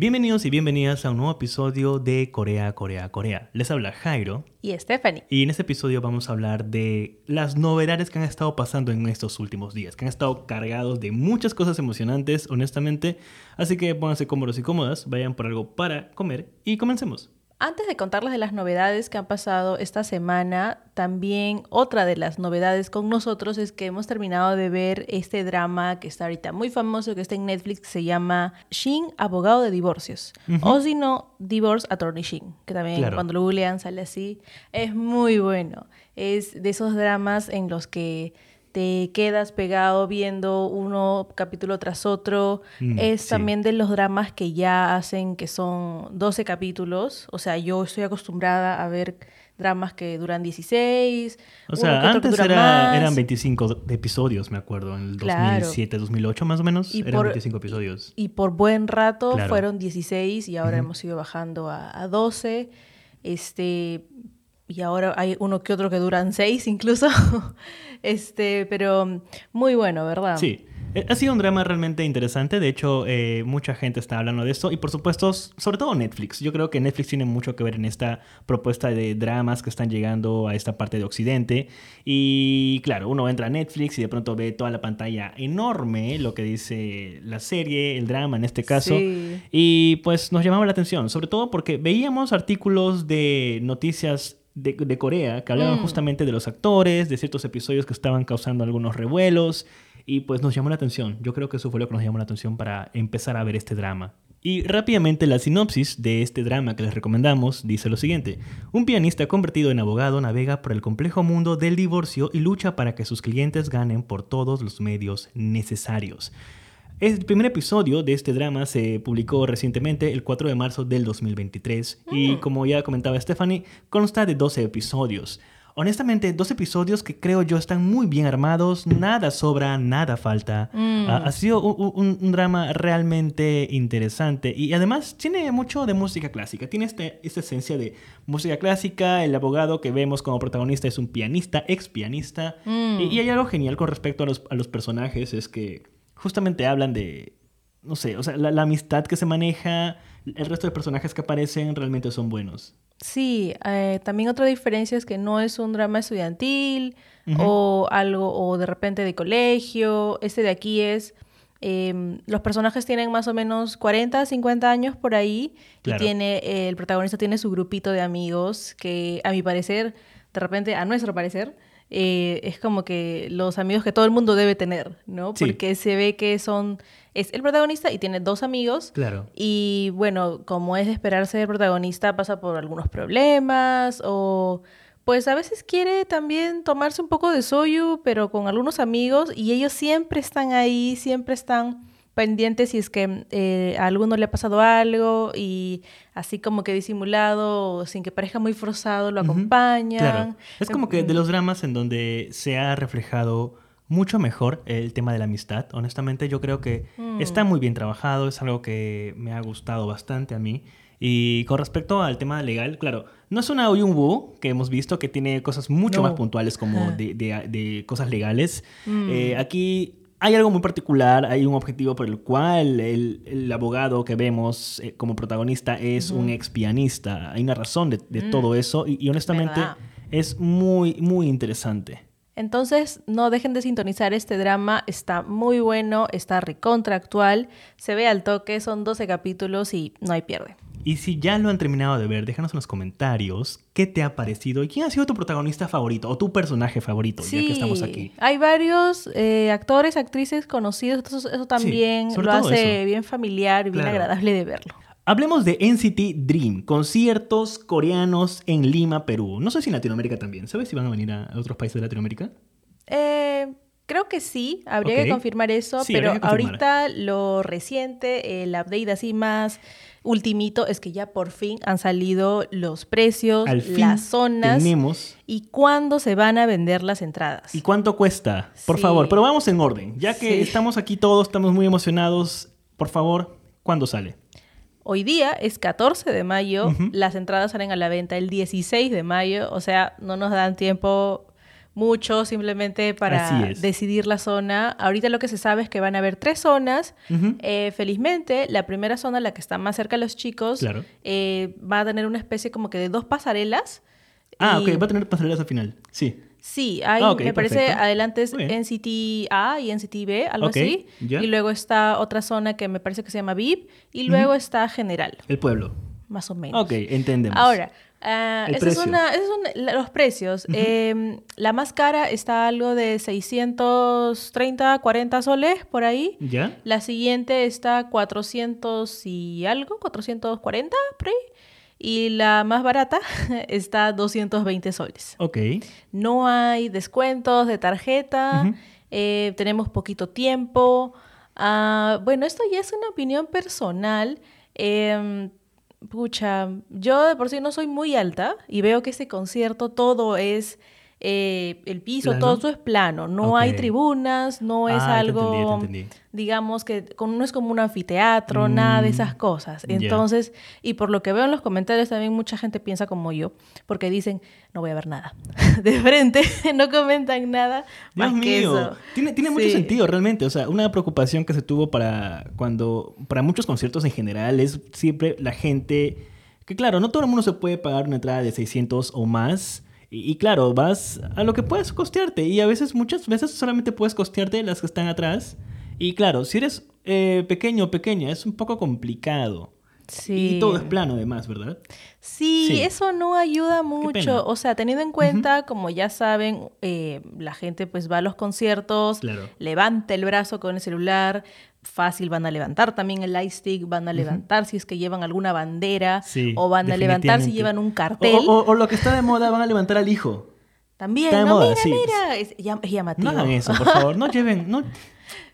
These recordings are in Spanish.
Bienvenidos y bienvenidas a un nuevo episodio de Corea, Corea, Corea. Les habla Jairo. Y Stephanie. Y en este episodio vamos a hablar de las novedades que han estado pasando en estos últimos días, que han estado cargados de muchas cosas emocionantes, honestamente. Así que pónganse cómodos y cómodas, vayan por algo para comer y comencemos. Antes de contarles de las novedades que han pasado esta semana, también otra de las novedades con nosotros es que hemos terminado de ver este drama que está ahorita muy famoso, que está en Netflix, que se llama Shin, abogado de divorcios. O si no, Divorce Attorney Shin, que también cuando lo googlean sale así. Es muy bueno. Es de esos dramas en los que te quedas pegado viendo uno capítulo tras otro. Mm, es también de los dramas que ya hacen que son 12 capítulos. O sea, yo estoy acostumbrada a ver dramas que duran 16. O sea, antes eran 25 episodios, me acuerdo, en el 2007, 2008 más o menos. Y eran 25 episodios. Y por buen rato fueron 16 y ahora hemos ido bajando a, a 12. Este, y ahora hay uno que otro que duran seis incluso. este, pero muy bueno, ¿verdad? Sí. Eh, ha sido un drama realmente interesante, de hecho eh, mucha gente está hablando de esto y por supuesto, sobre todo Netflix. Yo creo que Netflix tiene mucho que ver en esta propuesta de dramas que están llegando a esta parte de Occidente y claro, uno entra a Netflix y de pronto ve toda la pantalla enorme, lo que dice la serie, el drama en este caso, y pues nos llamaba la atención, sobre todo porque veíamos artículos de noticias de, Corea que hablaban mm. justamente de los actores, de ciertos episodios que estaban causando algunos revuelos y pues nos llamó la atención. Yo creo que eso fue lo que nos llamó la atención para empezar a ver este drama. Y rápidamente la sinopsis de este drama que les recomendamos dice lo siguiente. Un pianista convertido en abogado navega por el complejo mundo del divorcio y lucha para que sus clientes ganen por todos los medios necesarios. El primer episodio de este drama se publicó recientemente el 4 de marzo del 2023 y mm. como ya comentaba Stephanie, consta de 12 episodios. Honestamente, dos episodios que creo yo están muy bien armados, nada sobra, nada falta. Mm. Ah, ha sido un, drama realmente interesante y además tiene mucho de música clásica. Tiene este, esta esencia de música clásica. El abogado que vemos como protagonista es un pianista, ex pianista. Mm. Y, hay algo genial con respecto a los, a los personajes, es que justamente hablan de, no sé, o sea, la, amistad que se maneja, el resto de personajes que aparecen realmente son buenos. Sí, eh, también otra diferencia es que no es un drama estudiantil o algo, o de repente de colegio. Este de aquí es, em, los personajes tienen más o menos 40, 50 años por ahí y tiene, el protagonista tiene su grupito de amigos que a mi parecer, de repente, a nuestro parecer, eh, es como que los amigos que todo el mundo debe tener, ¿no? Porque se ve que son, es el protagonista y tiene dos amigos. Claro. Y bueno, como es de esperarse, el protagonista pasa por algunos problemas o pues a veces quiere también tomarse un poco de soyu, pero con algunos amigos y ellos siempre están ahí, siempre están pendientes si es que eh, a alguno le ha pasado algo y así como que disimulado, sin que parezca muy forzado, lo acompañan. Claro. Es como que de los dramas en donde se ha reflejado mucho mejor el tema de la amistad. Honestamente, yo creo que mm. está muy bien trabajado, es algo que me ha gustado bastante a mí. Y con respecto al tema legal, claro, no es una Oyun que hemos visto que tiene cosas mucho más puntuales como de, de, cosas legales. Mm. Eh, aquí hay algo muy particular, hay un objetivo por el cual el, abogado que vemos eh, como protagonista es un ex pianista. Hay una razón de, mm. todo eso y, honestamente es muy, muy interesante. Entonces, no dejen de sintonizar este drama, está muy bueno, está recontractual, se ve al toque, son 12 capítulos y no hay pierde. Y si ya lo han terminado de ver, déjanos en los comentarios qué te ha parecido y quién ha sido tu protagonista favorito o tu personaje favorito, ya que estamos aquí. Hay varios eh, actores, actrices conocidos, eso, también lo hace bien familiar y bien agradable de verlo. Hablemos de NCT Dream, conciertos coreanos en Lima, Perú. No sé si en Latinoamérica también. ¿Sabes si van a venir a otros países de Latinoamérica? Eh, creo que sí, habría que confirmar eso, pero ahorita lo reciente, el update así más ultimito es que ya por fin han salido los precios, las zonas y cuándo se van a vender las entradas. ¿Y cuánto cuesta? Por favor, pero vamos en orden. Ya que estamos aquí todos, estamos muy emocionados, por favor, ¿cuándo sale? Hoy día es 14 de mayo, las entradas salen a la venta el 16 de mayo, o sea, no nos dan tiempo mucho simplemente para decidir la zona. Ahorita lo que se sabe es que van a haber tres zonas. Ujú. Eh, felizmente, la primera zona, la que está más cerca de los chicos, Claro. eh, va a tener una especie como que de dos pasarelas. Ah, Y- ok, va a tener pasarelas al final. Sí. Sí, hay, Ah, ok, me parece, perfecto. adelante es. NCT A y NCT B, algo Ok, así. ya. Y luego está otra zona que me parece que se llama VIP. Y luego está General, El pueblo. más o menos. Ok, entendemos. Ahora, ah, es una, esos son los precios. Eh, la más cara está algo de 630, 40 soles por ahí. ¿Ya? La siguiente está 400 y algo, 440 por ahí. Y la más barata está 220 soles. Ok. No hay descuentos de tarjeta, eh, tenemos poquito tiempo. Ah, bueno, esto ya es una opinión personal. Em, pucha, yo de por sí no soy muy alta y veo que este concierto todo es eh, el piso, ¿Plano? todo eso es plano. No hay tribunas, no es Ah, te algo, entendí, te entendí. digamos que con- no es como un anfiteatro, nada de Mm, esas cosas. Entonces, y por lo que veo en los comentarios también mucha gente piensa como yo, porque dicen, no voy a ver nada. De frente, no comentan nada Dios más que mío, eso. tiene, tiene mucho sentido realmente. O sea, una preocupación que se tuvo para cuando, para muchos conciertos en general es siempre la gente, que claro, no todo el mundo se puede pagar una entrada de 600 o más. Y, y claro, vas a lo que puedes costearte. Y a veces, muchas veces solamente puedes costearte las que están atrás. Y claro, si eres eh, pequeño o pequeña, es un poco complicado. Sí. Y todo es plano además, ¿verdad? Sí, Sí. eso no ayuda mucho. O sea, teniendo en cuenta, como ya saben, eh, la gente pues va a los conciertos, Claro. levanta el brazo con el celular, fácil van a levantar también el lightstick, van a levantar si es que llevan alguna bandera, Sí, o van a levantar si llevan un O- cartel. O, o lo que está de moda, van a levantar al hijo. También, está de no, moda, mira, sí. mira, es, llam- es llamativo. No hagan eso, por favor. No lleven. No,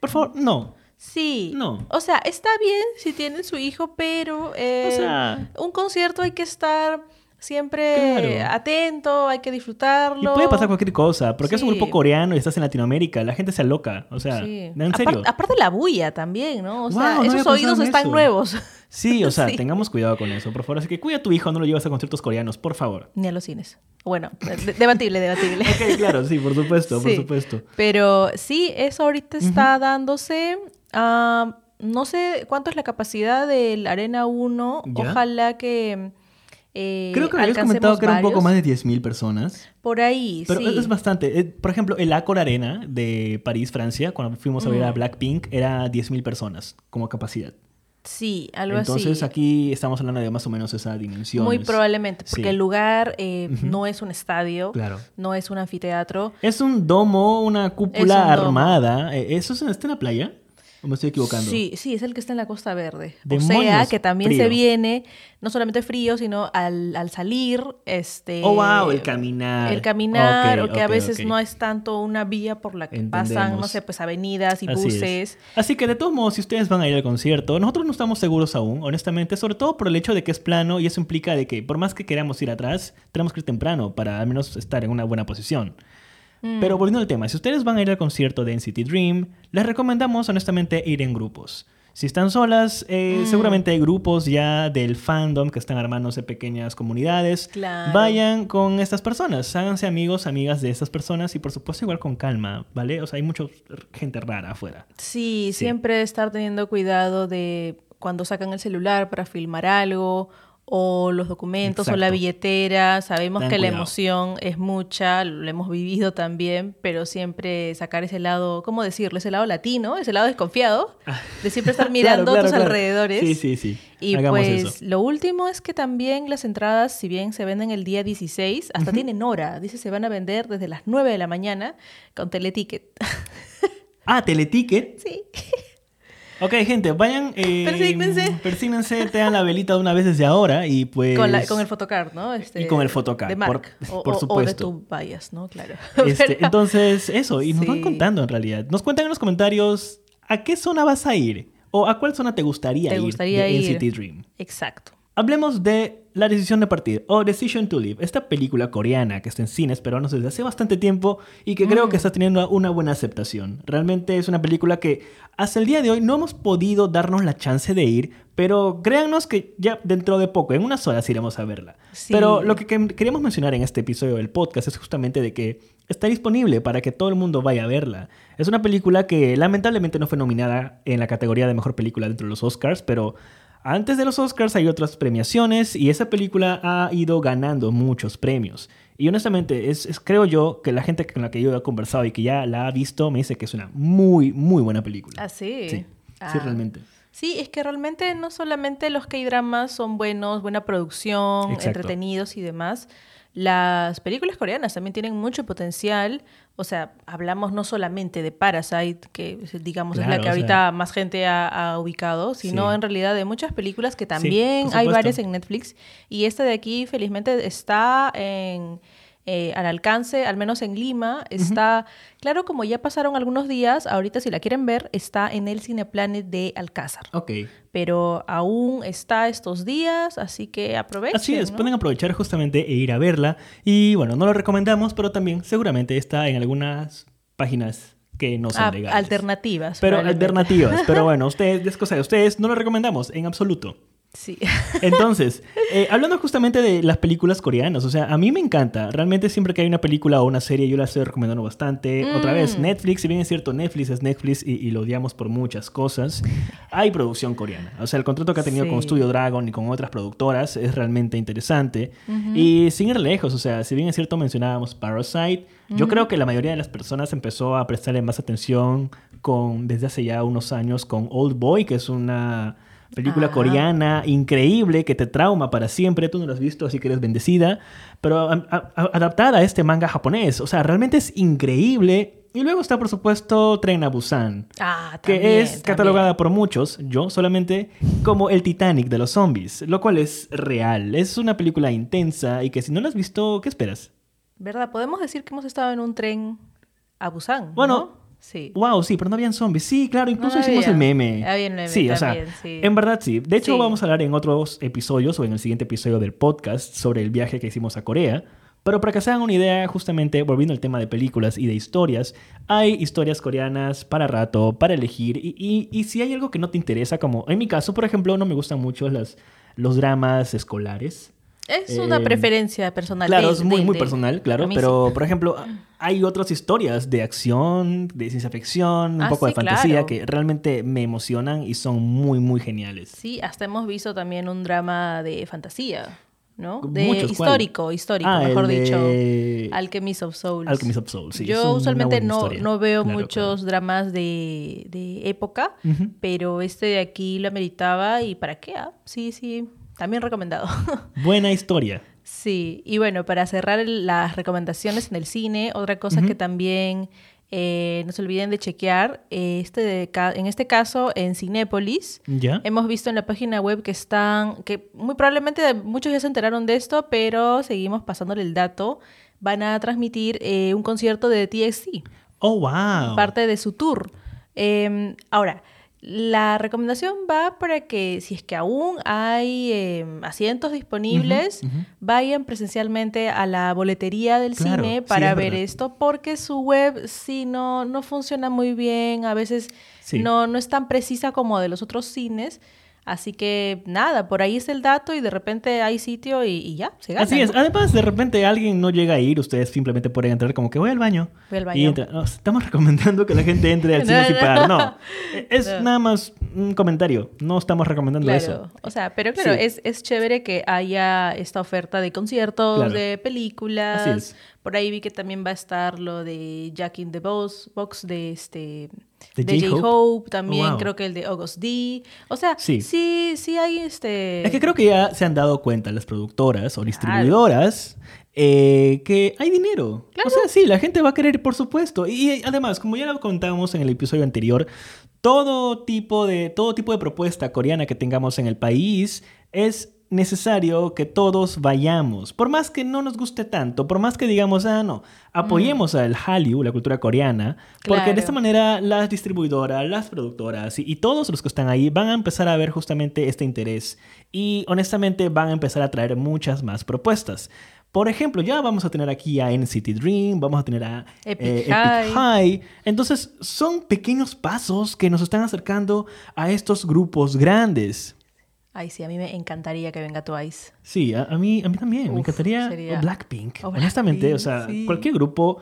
por favor, no. Sí. No. O sea, está bien si tienen su hijo, pero eh, O sea- un concierto hay que estar siempre Claro. atento, hay que disfrutarlo. Y puede pasar cualquier cosa, porque es un Sí. grupo coreano y estás en Latinoamérica, la gente se aloca. O sea, Sí. en serio. aparte la bulla también, ¿no? O Wow, sea, no esos oídos están eso. nuevos. Sí, o sea, Sí. tengamos cuidado con eso, por favor. Así que cuida a tu hijo, no lo llevas a conciertos coreanos, por favor. Ni a los cines. Bueno, de- debatible, debatible. Ok, claro, sí, por supuesto, por Sí. supuesto. Pero sí, eso ahorita está dándose. ah, no sé cuánto es la capacidad del Arena 1. Ya. Ojalá que. Eh, Creo que me habías comentado que era un poco más de 10.000 personas. Por ahí, Pero sí. es bastante. Eh, por ejemplo, el Accor Arena de París, Francia, cuando fuimos a ver a Mm. Blackpink, era 10.000 personas como capacidad. Sí, algo Entonces así. aquí estamos hablando de más o menos esa dimensión. Muy probablemente, porque Sí. el lugar eh, no es un estadio, Claro. no es un anfiteatro. Es un domo, una cúpula un armada. ¿Eso es- está en la playa? ¿O me estoy equivocando? Sí, sí, es el que está en la Costa Verde. O sea, que también se viene, no solamente frío, sino al, al salir, este... Oh, wow, el caminar. El caminar, Ok, o que a veces no es tanto una vía por la que pasan, no sé, pues avenidas y Así es. buses. Así que de todos modos, si ustedes van a ir al concierto, nosotros no estamos seguros aún, honestamente, sobre todo por el hecho de que es plano y eso implica de que por más que queramos ir atrás, tenemos que ir temprano para al menos estar en una buena posición. Mm. Pero volviendo al tema, si ustedes van a ir al concierto de NCT Dream, les recomendamos honestamente ir en grupos. Si están solas, eh, Mm. seguramente hay grupos ya del fandom que están armándose pequeñas comunidades. Claro. Vayan con estas personas, háganse amigos, amigas de estas personas y por supuesto igual con calma, ¿vale? O sea, hay mucha gente rara afuera. Sí, Sí. siempre estar teniendo cuidado de cuando sacan el celular para filmar algo o los documentos o la billetera. Sabemos Ten que la emoción es mucha, lo hemos vivido también, pero siempre sacar ese lado, ¿cómo decirlo? Ese lado latino, ese lado desconfiado, de siempre estar mirando Claro, a tus claro, alrededores. Sí, sí, sí. Y Hagamos pues eso. lo último es que también las entradas, si bien se venden el día 16, hasta tienen hora. Dice, se van a vender desde las 9 de la mañana con teleticket. Ah, teleticket. sí. Ok, gente, vayan. Eh, Persígnense. Persígnense, tengan la velita de una vez desde ahora y pues. Con, la- con el photocard, ¿no? Este, Y con el photocard, De por- Mark. o, por o- o supuesto. de tu bias, ¿no? Claro. Este, entonces, eso, y nos van contando en realidad. Nos cuentan en los comentarios a qué zona vas a ir o a cuál zona te gustaría Te ir de ir. NCT Dream. Exacto. Hablemos de La decisión de partir o Decision to Live, esta película coreana que está en cines peruanos desde hace bastante tiempo y que creo que está teniendo una buena aceptación. Realmente es una película que hasta el día de hoy no hemos podido darnos la chance de ir, pero créannos que ya dentro de poco, en unas horas iremos a verla. Pero lo que queríamos mencionar en este episodio del podcast es justamente de que está disponible para que todo el mundo vaya a verla. Es una película que lamentablemente no fue nominada en la categoría de mejor película dentro de los Oscars, pero antes de los Oscars hay otras premiaciones y esa película ha ido ganando muchos premios. Y honestamente, es, creo yo que la gente con la que yo he conversado y que ya la ha visto me dice que es una muy, muy buena película. ¿Ah, sí? Sí, sí ah. realmente. Sí, es que realmente no solamente los K-dramas son buenos, buena producción, entretenidos y demás, las películas coreanas también tienen mucho potencial. O sea, hablamos no solamente de Parasite, que digamos es la que ahorita más gente ha, ubicado, sino en realidad de muchas películas que también hay varias en Netflix. Y esta de aquí, felizmente, está en eh, al alcance, al menos en Lima. Está, claro, como ya pasaron algunos días, ahorita si la quieren ver, está en el Cineplanet de Alcázar. Ok. Pero aún está estos días, así que aprovechen. Así es, pueden aprovechar justamente e ir a verla. Y bueno, no lo recomendamos, pero también seguramente está en algunas páginas que no son ah, legales. Alternativas. Pero alternativas. pero bueno, ustedes, es cosa de ustedes, no lo recomendamos en absoluto. Sí. Entonces, eh, hablando justamente de las películas coreanas, o sea, a mí me encanta. Realmente siempre que hay una película o una serie, yo la estoy recomendando bastante. Otra vez, mm. Netflix, si bien es cierto, Netflix es Netflix y, lo odiamos por muchas cosas, hay producción coreana. O sea, el contrato que ha tenido con Studio Dragon y con otras productoras es realmente interesante. Y sin ir lejos, o sea, si bien es cierto, mencionábamos Parasite, yo creo que la mayoría de las personas empezó a prestarle más atención con, desde hace ya unos años con Old Boy, que es una Película coreana increíble que te trauma para siempre. Tú no lo has visto, así que eres bendecida. Pero adaptada a este manga japonés. O sea, realmente es increíble. Y luego está, por supuesto, Tren a Busan. Ah, que es catalogada por muchos, yo solamente, como el Titanic de los zombies. Lo cual es real. Es una película intensa y que si no la has visto, ¿qué esperas? ¿Verdad? Podemos decir que hemos estado en un tren a Busan. Bueno, Sí. Wow, sí, pero no habían zombies. Sí, claro, incluso hicimos el meme. Había el meme sí, o sea, en verdad sí. De hecho, vamos a hablar en otros episodios o en el siguiente episodio del podcast sobre el viaje que hicimos a Corea. Pero para que se hagan una idea, justamente volviendo al tema de películas y de historias, hay historias coreanas para rato, para elegir. Y, y, si hay algo que no te interesa, como en mi caso, por ejemplo, no me gustan mucho las, los dramas escolares. Es una em, preferencia personal. Claro, es muy, muy personal, claro. Pero, por ejemplo, hay otras historias de acción, de ciencia ficción, un ah, poco de fantasía que realmente me emocionan y son muy, muy geniales. Sí, hasta hemos visto también un drama de fantasía. ¿no? De histórico, histórico, ah, mejor dicho. Alchemist of Souls. Alchemist of Souls, sí. Yo usualmente no, no, veo muchos dramas de, de época, pero este de aquí lo ameritaba y ¿para qué? Ah, sí, sí, también recomendado. Buena historia. Sí, y bueno, para cerrar las recomendaciones en el cine, otra cosa que también eh, no se olviden de chequear, este en este caso en Cinépolis, ¿Ya? hemos visto en la página web que están, que muy probablemente muchos ya se enteraron de esto, pero seguimos pasándole el dato, van a transmitir eh, un concierto de TXT. Oh, wow. Parte de su tour. Em, ahora, la recomendación va para que si es que aún hay em, asientos disponibles, vayan presencialmente a la boletería del cine para ver esto, porque su web sí no, no funciona muy bien, a veces no, no es tan precisa como de los otros cines. Así que nada, por ahí es el dato y de repente hay sitio y, ya, se gana. Así es. Además, de repente alguien no llega a ir, ustedes simplemente pueden entrar como que voy al baño. Voy al baño. estamos recomendando que la gente entre al cine sin pagar. No, es nada más un comentario. No estamos recomendando eso. O sea, pero claro, es, es chévere que haya esta oferta de conciertos, de películas. Así es. Por ahí vi que también va a estar lo de Jack in the Box, box de este de, J-Hope también, creo que el de August D. O sea, sí. sí, sí hay este... Es que creo que ya se han dado cuenta las productoras o distribuidoras eh, que hay dinero. O sea, sí, la gente va a querer, por supuesto. Y además, como ya lo contábamos en el episodio anterior, todo tipo de, todo tipo de propuesta coreana que tengamos en el país es necesario que todos vayamos. Por más que no nos guste tanto, por más que digamos, ah, no, apoyemos al Hallyu, la cultura coreana, porque de esta manera las distribuidoras, las productoras y, y todos los que están ahí van a empezar a ver justamente este interés y honestamente van a empezar a traer muchas más propuestas. Por ejemplo, ya vamos a tener aquí a NCT Dream, vamos a tener a Epic eh, High. High. Entonces, son pequeños pasos que nos están acercando a estos grupos grandes. Ay, sí, a mí me encantaría que venga Twice. Sí, a, a mí, a mí también. me encantaría sería- Blackpink. o honestamente, o sea, sí. cualquier grupo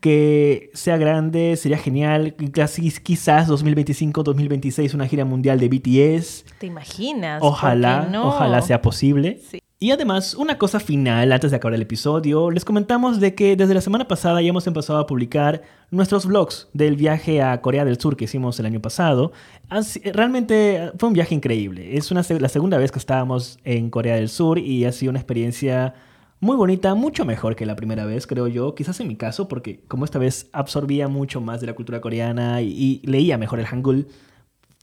que sea grande sería genial. Casi, quizás 2025, 2026, una gira mundial de BTS. ¿Te imaginas? ¿Por Ojalá, no? ojalá sea posible. Sí. Y además, una cosa final antes de acabar el episodio, les comentamos de que desde la semana pasada ya hemos empezado a publicar nuestros vlogs del viaje a Corea del Sur que hicimos el año pasado. Realmente fue un viaje increíble. Es la segunda vez que estábamos en Corea del Sur y ha sido una experiencia muy bonita, mucho mejor que la primera vez, creo yo. Quizás en mi caso, porque como esta vez absorbía mucho más de la cultura coreana y, y leía mejor el Hangul,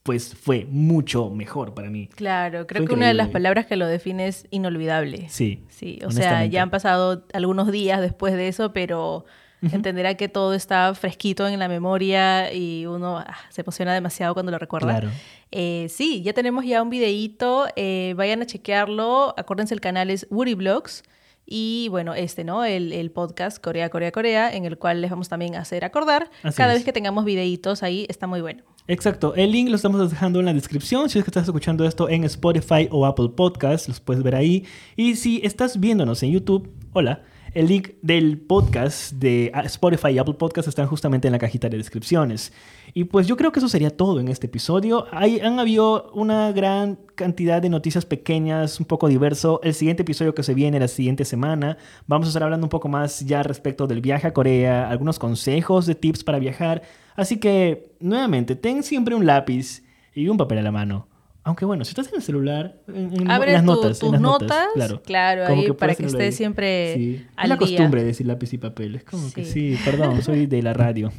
pues fue mucho mejor para mí. Claro, creo Fue que una de las palabras que lo define es inolvidable. Sí. Sí, o sea, ya han pasado algunos días después de eso, pero entenderá que todo está fresquito en la memoria y uno ah, se emociona demasiado cuando lo recuerda. Claro. Eh, sí, ya tenemos ya un videíto, eh, vayan a chequearlo, acuérdense el canal es Woody Vlogs y bueno, este, ¿no? El, el podcast Corea, Corea, Corea, en el cual les vamos también a hacer acordar. Así Cada es. vez que tengamos videitos ahí, está muy bueno. Exacto, el link lo estamos dejando en la descripción. Si es que estás escuchando esto en Spotify o Apple Podcasts, los puedes ver ahí. Y si estás viéndonos en YouTube, hola, el link del podcast de ah, Spotify y Apple Podcasts están justamente en la cajita de descripciones. Y pues yo creo que eso sería todo en este episodio. Hay, han habido una gran cantidad de noticias pequeñas, un poco diverso. El siguiente episodio que se viene la siguiente semana, vamos a estar hablando un poco más ya respecto del viaje a Corea, algunos consejos de tips para viajar. Así que, nuevamente, ten siempre un lápiz y un papel a la mano. Aunque bueno, si estás en el celular, en, en Abre las tu- notas, en tus las notas, claro, claro, ahí para que estés siempre Sí. al es la día. costumbre decir lápiz y papel, es como que Sí. sí, perdón, soy de la radio.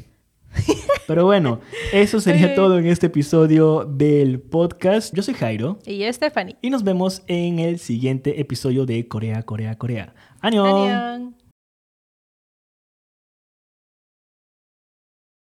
Pero bueno, eso sería todo en este episodio del podcast. Yo soy Jairo Y yo, Stephanie. y nos vemos en el siguiente episodio de Corea, Corea, Corea. Annyeong.